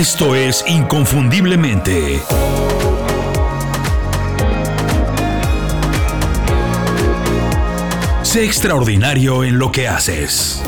Esto es Inconfundiblemente. Sé extraordinario en lo que haces.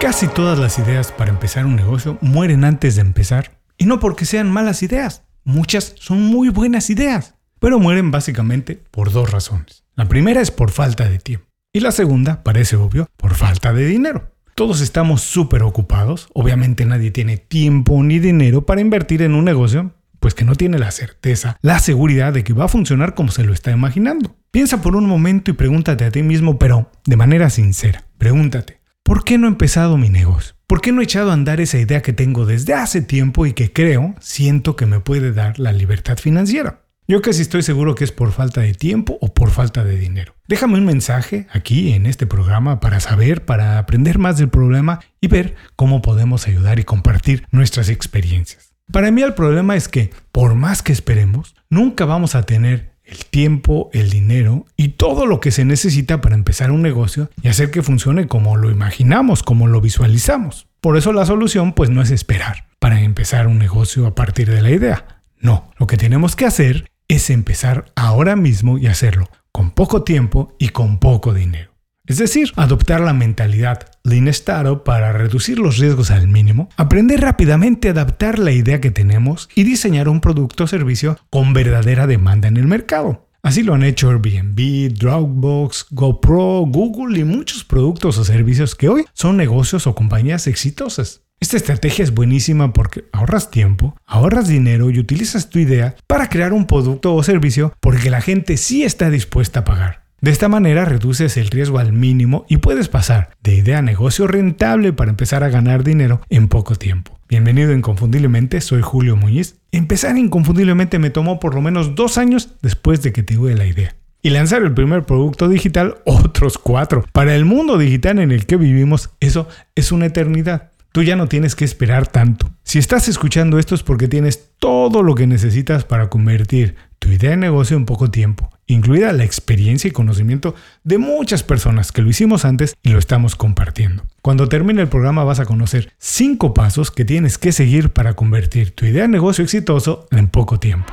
Casi todas las ideas para empezar un negocio mueren antes de empezar. Y no porque sean malas ideas. Muchas son muy buenas ideas. Pero mueren básicamente por dos razones. La primera es por falta de tiempo. Y la segunda, parece obvio, por falta de dinero. Todos estamos súper ocupados. Obviamente nadie tiene tiempo ni dinero para invertir en un negocio, pues que no tiene la certeza, la seguridad de que va a funcionar como se lo está imaginando. Piensa por un momento y pregúntate a ti mismo, pero de manera sincera. Pregúntate, ¿por qué no he empezado mi negocio? ¿Por qué no he echado a andar esa idea que tengo desde hace tiempo y que creo, siento que me puede dar la libertad financiera? Yo casi estoy seguro que es por falta de tiempo o por falta de dinero. Déjame un mensaje aquí en este programa para saber, para aprender más del problema y ver cómo podemos ayudar y compartir nuestras experiencias. Para mí el problema es que, por más que esperemos, nunca vamos a tener el tiempo, el dinero y todo lo que se necesita para empezar un negocio y hacer que funcione como lo imaginamos, como lo visualizamos. Por eso la solución pues no es esperar para empezar un negocio a partir de la idea. No, lo que tenemos que hacer es empezar ahora mismo y hacerlo con poco tiempo y con poco dinero. Es decir, adoptar la mentalidad Lean Startup para reducir los riesgos al mínimo, aprender rápidamente a adaptar la idea que tenemos y diseñar un producto o servicio con verdadera demanda en el mercado. Así lo han hecho Airbnb, Dropbox, GoPro, Google y muchos productos o servicios que hoy son negocios o compañías exitosas. Esta estrategia es buenísima porque ahorras tiempo, ahorras dinero y utilizas tu idea para crear un producto o servicio porque la gente sí está dispuesta a pagar. De esta manera reduces el riesgo al mínimo y puedes pasar de idea a negocio rentable para empezar a ganar dinero en poco tiempo. Bienvenido a Inconfundiblemente, soy Julio Muñiz. Empezar Inconfundiblemente me tomó por lo menos dos años después de que tuve la idea. Y lanzar el primer producto digital, otros cuatro. Para el mundo digital en el que vivimos, eso es una eternidad. Tú ya no tienes que esperar tanto. Si estás escuchando esto es porque tienes todo lo que necesitas para convertir tu idea de negocio en poco tiempo, incluida la experiencia y conocimiento de muchas personas que lo hicimos antes y lo estamos compartiendo. Cuando termine el programa vas a conocer 5 pasos que tienes que seguir para convertir tu idea de negocio exitoso en poco tiempo.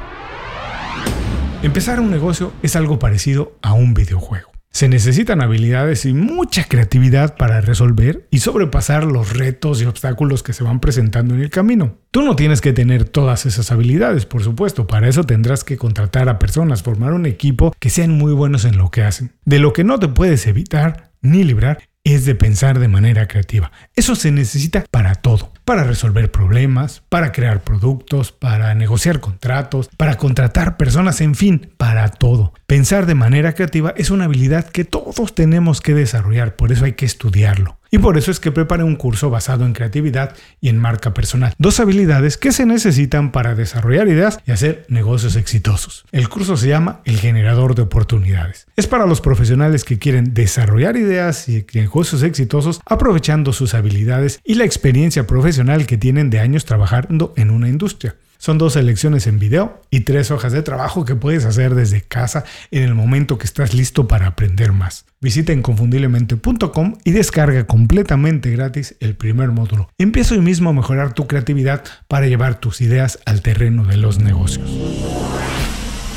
Empezar un negocio es algo parecido a un videojuego. Se necesitan habilidades y mucha creatividad para resolver y sobrepasar los retos y obstáculos que se van presentando en el camino. Tú no tienes que tener todas esas habilidades, por supuesto, para eso tendrás que contratar a personas, formar un equipo que sean muy buenos en lo que hacen. De lo que no te puedes evitar ni librar es de pensar de manera creativa. Eso se necesita para todo para resolver problemas, para crear productos, para negociar contratos, para contratar personas, en fin, para todo. Pensar de manera creativa es una habilidad que todos tenemos que desarrollar, por eso hay que estudiarlo. Y por eso es que preparé un curso basado en creatividad y en marca personal. Dos habilidades que se necesitan para desarrollar ideas y hacer negocios exitosos. El curso se llama El generador de oportunidades. Es para los profesionales que quieren desarrollar ideas y negocios exitosos aprovechando sus habilidades y la experiencia profesional que tienen de años trabajando en una industria. Son dos selecciones en video y tres hojas de trabajo que puedes hacer desde casa en el momento que estás listo para aprender más. Visita inconfundiblemente.com y descarga completamente gratis el primer módulo. Empieza hoy mismo a mejorar tu creatividad para llevar tus ideas al terreno de los negocios.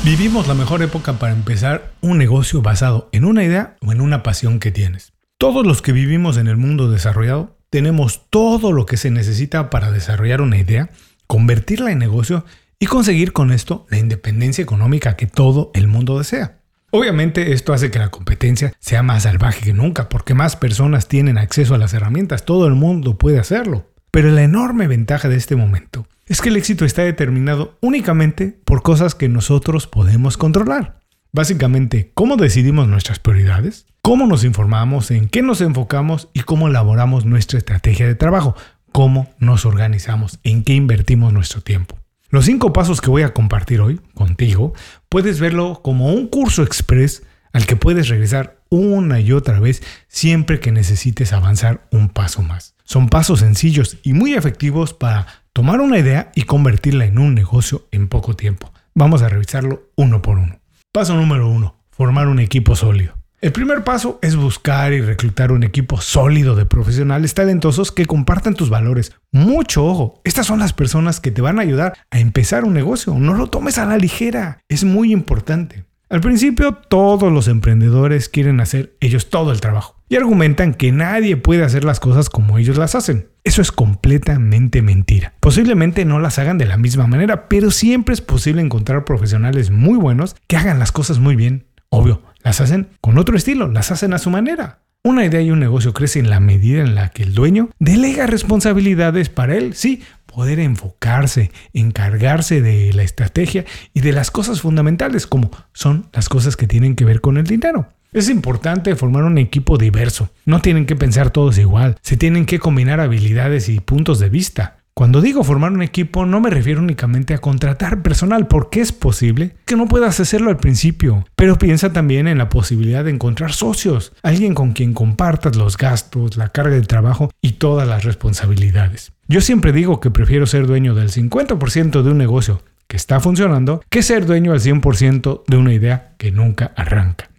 Vivimos la mejor época para empezar un negocio basado en una idea o en una pasión que tienes. Todos los que vivimos en el mundo desarrollado tenemos todo lo que se necesita para desarrollar una idea convertirla en negocio y conseguir con esto la independencia económica que todo el mundo desea. Obviamente esto hace que la competencia sea más salvaje que nunca porque más personas tienen acceso a las herramientas, todo el mundo puede hacerlo. Pero la enorme ventaja de este momento es que el éxito está determinado únicamente por cosas que nosotros podemos controlar. Básicamente, cómo decidimos nuestras prioridades, cómo nos informamos, en qué nos enfocamos y cómo elaboramos nuestra estrategia de trabajo cómo nos organizamos, en qué invertimos nuestro tiempo. Los cinco pasos que voy a compartir hoy contigo, puedes verlo como un curso express al que puedes regresar una y otra vez siempre que necesites avanzar un paso más. Son pasos sencillos y muy efectivos para tomar una idea y convertirla en un negocio en poco tiempo. Vamos a revisarlo uno por uno. Paso número uno, formar un equipo sólido. El primer paso es buscar y reclutar un equipo sólido de profesionales talentosos que compartan tus valores. Mucho ojo, estas son las personas que te van a ayudar a empezar un negocio. No lo tomes a la ligera, es muy importante. Al principio todos los emprendedores quieren hacer ellos todo el trabajo y argumentan que nadie puede hacer las cosas como ellos las hacen. Eso es completamente mentira. Posiblemente no las hagan de la misma manera, pero siempre es posible encontrar profesionales muy buenos que hagan las cosas muy bien. Obvio, las hacen con otro estilo, las hacen a su manera. Una idea y un negocio crecen en la medida en la que el dueño delega responsabilidades para él, sí, poder enfocarse, encargarse de la estrategia y de las cosas fundamentales, como son las cosas que tienen que ver con el dinero. Es importante formar un equipo diverso. No tienen que pensar todos igual, se tienen que combinar habilidades y puntos de vista. Cuando digo formar un equipo no me refiero únicamente a contratar personal porque es posible que no puedas hacerlo al principio, pero piensa también en la posibilidad de encontrar socios, alguien con quien compartas los gastos, la carga de trabajo y todas las responsabilidades. Yo siempre digo que prefiero ser dueño del 50% de un negocio que está funcionando que ser dueño al 100% de una idea que nunca arranca.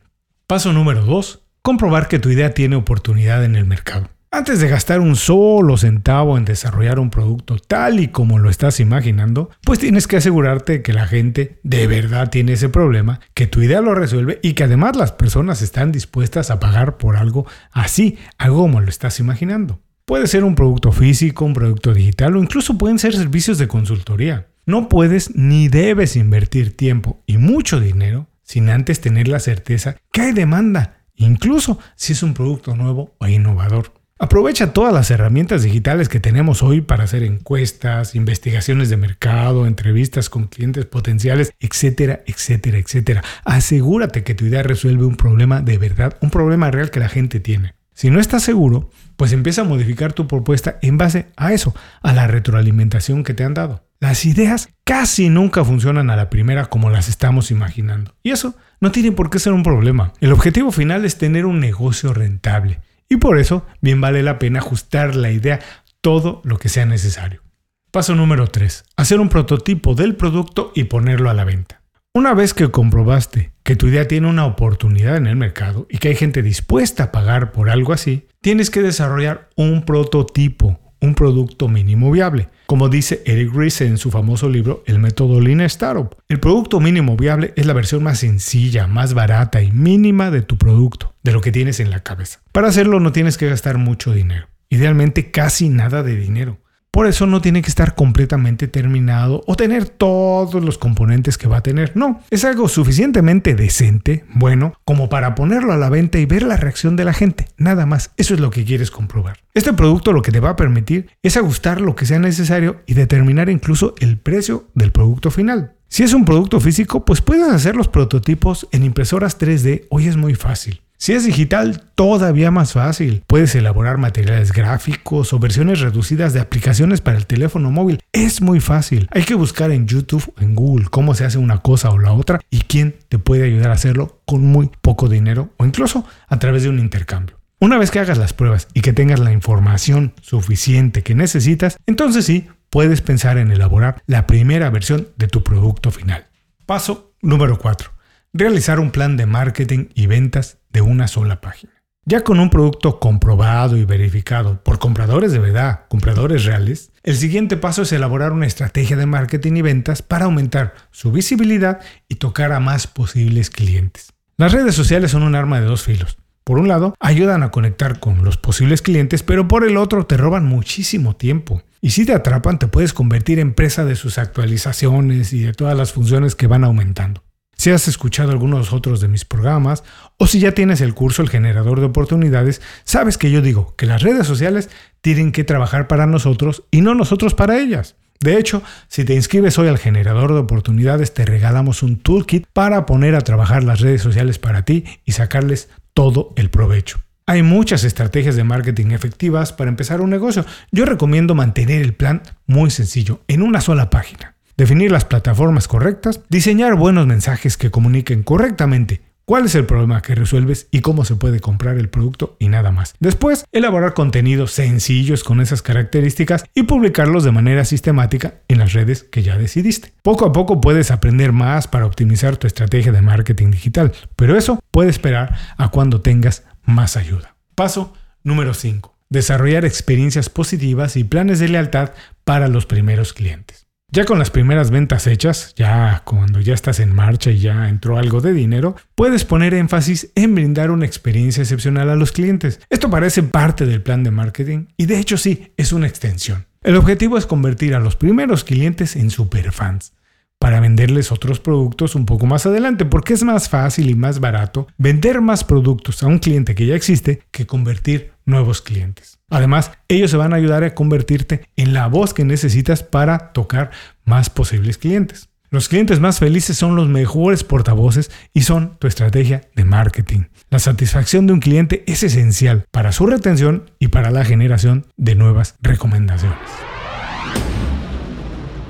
Paso número 2. Comprobar que tu idea tiene oportunidad en el mercado. Antes de gastar un solo centavo en desarrollar un producto tal y como lo estás imaginando, pues tienes que asegurarte que la gente de verdad tiene ese problema, que tu idea lo resuelve y que además las personas están dispuestas a pagar por algo así, algo como lo estás imaginando. Puede ser un producto físico, un producto digital o incluso pueden ser servicios de consultoría. No puedes ni debes invertir tiempo y mucho dinero sin antes tener la certeza que hay demanda, incluso si es un producto nuevo o innovador. Aprovecha todas las herramientas digitales que tenemos hoy para hacer encuestas, investigaciones de mercado, entrevistas con clientes potenciales, etcétera, etcétera, etcétera. Asegúrate que tu idea resuelve un problema de verdad, un problema real que la gente tiene. Si no estás seguro, pues empieza a modificar tu propuesta en base a eso, a la retroalimentación que te han dado. Las ideas casi nunca funcionan a la primera como las estamos imaginando. Y eso no tiene por qué ser un problema. El objetivo final es tener un negocio rentable y por eso bien vale la pena ajustar la idea todo lo que sea necesario. Paso número 3. Hacer un prototipo del producto y ponerlo a la venta. Una vez que comprobaste que tu idea tiene una oportunidad en el mercado y que hay gente dispuesta a pagar por algo así, tienes que desarrollar un prototipo, un producto mínimo viable. Como dice Eric Ries en su famoso libro El método Lean Startup, el producto mínimo viable es la versión más sencilla, más barata y mínima de tu producto, de lo que tienes en la cabeza. Para hacerlo no tienes que gastar mucho dinero, idealmente casi nada de dinero. Por eso no tiene que estar completamente terminado o tener todos los componentes que va a tener. No, es algo suficientemente decente, bueno, como para ponerlo a la venta y ver la reacción de la gente. Nada más, eso es lo que quieres comprobar. Este producto lo que te va a permitir es ajustar lo que sea necesario y determinar incluso el precio del producto final. Si es un producto físico, pues puedes hacer los prototipos en impresoras 3D. Hoy es muy fácil. Si es digital, todavía más fácil. Puedes elaborar materiales gráficos o versiones reducidas de aplicaciones para el teléfono móvil. Es muy fácil. Hay que buscar en YouTube o en Google cómo se hace una cosa o la otra y quién te puede ayudar a hacerlo con muy poco dinero o incluso a través de un intercambio. Una vez que hagas las pruebas y que tengas la información suficiente que necesitas, entonces sí, puedes pensar en elaborar la primera versión de tu producto final. Paso número 4 realizar un plan de marketing y ventas de una sola página. Ya con un producto comprobado y verificado por compradores de verdad, compradores reales, el siguiente paso es elaborar una estrategia de marketing y ventas para aumentar su visibilidad y tocar a más posibles clientes. Las redes sociales son un arma de dos filos. Por un lado, ayudan a conectar con los posibles clientes, pero por el otro te roban muchísimo tiempo. Y si te atrapan, te puedes convertir en presa de sus actualizaciones y de todas las funciones que van aumentando si has escuchado algunos otros de mis programas o si ya tienes el curso El generador de oportunidades, sabes que yo digo que las redes sociales tienen que trabajar para nosotros y no nosotros para ellas. De hecho, si te inscribes hoy al generador de oportunidades, te regalamos un toolkit para poner a trabajar las redes sociales para ti y sacarles todo el provecho. Hay muchas estrategias de marketing efectivas para empezar un negocio. Yo recomiendo mantener el plan muy sencillo, en una sola página definir las plataformas correctas, diseñar buenos mensajes que comuniquen correctamente cuál es el problema que resuelves y cómo se puede comprar el producto y nada más. Después, elaborar contenidos sencillos con esas características y publicarlos de manera sistemática en las redes que ya decidiste. Poco a poco puedes aprender más para optimizar tu estrategia de marketing digital, pero eso puede esperar a cuando tengas más ayuda. Paso número 5. Desarrollar experiencias positivas y planes de lealtad para los primeros clientes. Ya con las primeras ventas hechas, ya cuando ya estás en marcha y ya entró algo de dinero, puedes poner énfasis en brindar una experiencia excepcional a los clientes. Esto parece parte del plan de marketing y de hecho sí, es una extensión. El objetivo es convertir a los primeros clientes en superfans para venderles otros productos un poco más adelante, porque es más fácil y más barato vender más productos a un cliente que ya existe que convertir nuevos clientes. Además, ellos se van a ayudar a convertirte en la voz que necesitas para tocar más posibles clientes. Los clientes más felices son los mejores portavoces y son tu estrategia de marketing. La satisfacción de un cliente es esencial para su retención y para la generación de nuevas recomendaciones.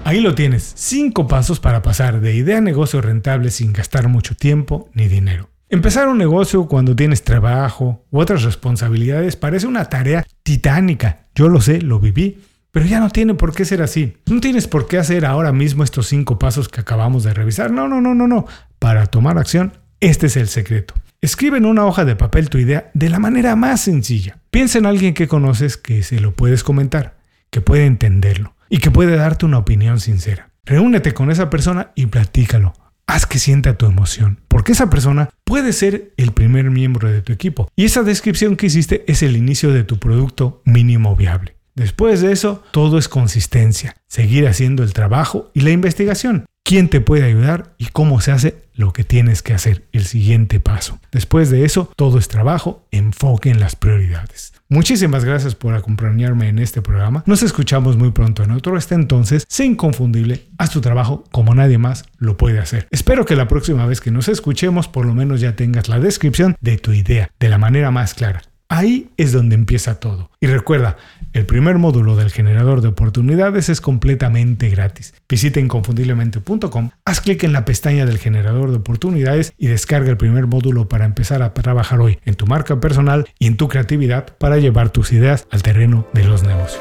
Ahí lo tienes, 5 pasos para pasar de idea a negocio rentable sin gastar mucho tiempo ni dinero. Empezar un negocio cuando tienes trabajo u otras responsabilidades parece una tarea titánica. Yo lo sé, lo viví, pero ya no tiene por qué ser así. No tienes por qué hacer ahora mismo estos cinco pasos que acabamos de revisar. No, no, no, no, no. Para tomar acción, este es el secreto. Escribe en una hoja de papel tu idea de la manera más sencilla. Piensa en alguien que conoces que se lo puedes comentar, que puede entenderlo y que puede darte una opinión sincera. Reúnete con esa persona y platícalo haz que sienta tu emoción, porque esa persona puede ser el primer miembro de tu equipo. Y esa descripción que hiciste es el inicio de tu producto mínimo viable. Después de eso, todo es consistencia, seguir haciendo el trabajo y la investigación quién te puede ayudar y cómo se hace lo que tienes que hacer, el siguiente paso. Después de eso, todo es trabajo, enfoque en las prioridades. Muchísimas gracias por acompañarme en este programa. Nos escuchamos muy pronto en otro. Hasta entonces, sé inconfundible, haz tu trabajo como nadie más lo puede hacer. Espero que la próxima vez que nos escuchemos, por lo menos ya tengas la descripción de tu idea de la manera más clara. Ahí es donde empieza todo. Y recuerda, el primer módulo del generador de oportunidades es completamente gratis. Visita inconfundiblemente.com, haz clic en la pestaña del generador de oportunidades y descarga el primer módulo para empezar a trabajar hoy en tu marca personal y en tu creatividad para llevar tus ideas al terreno de los negocios.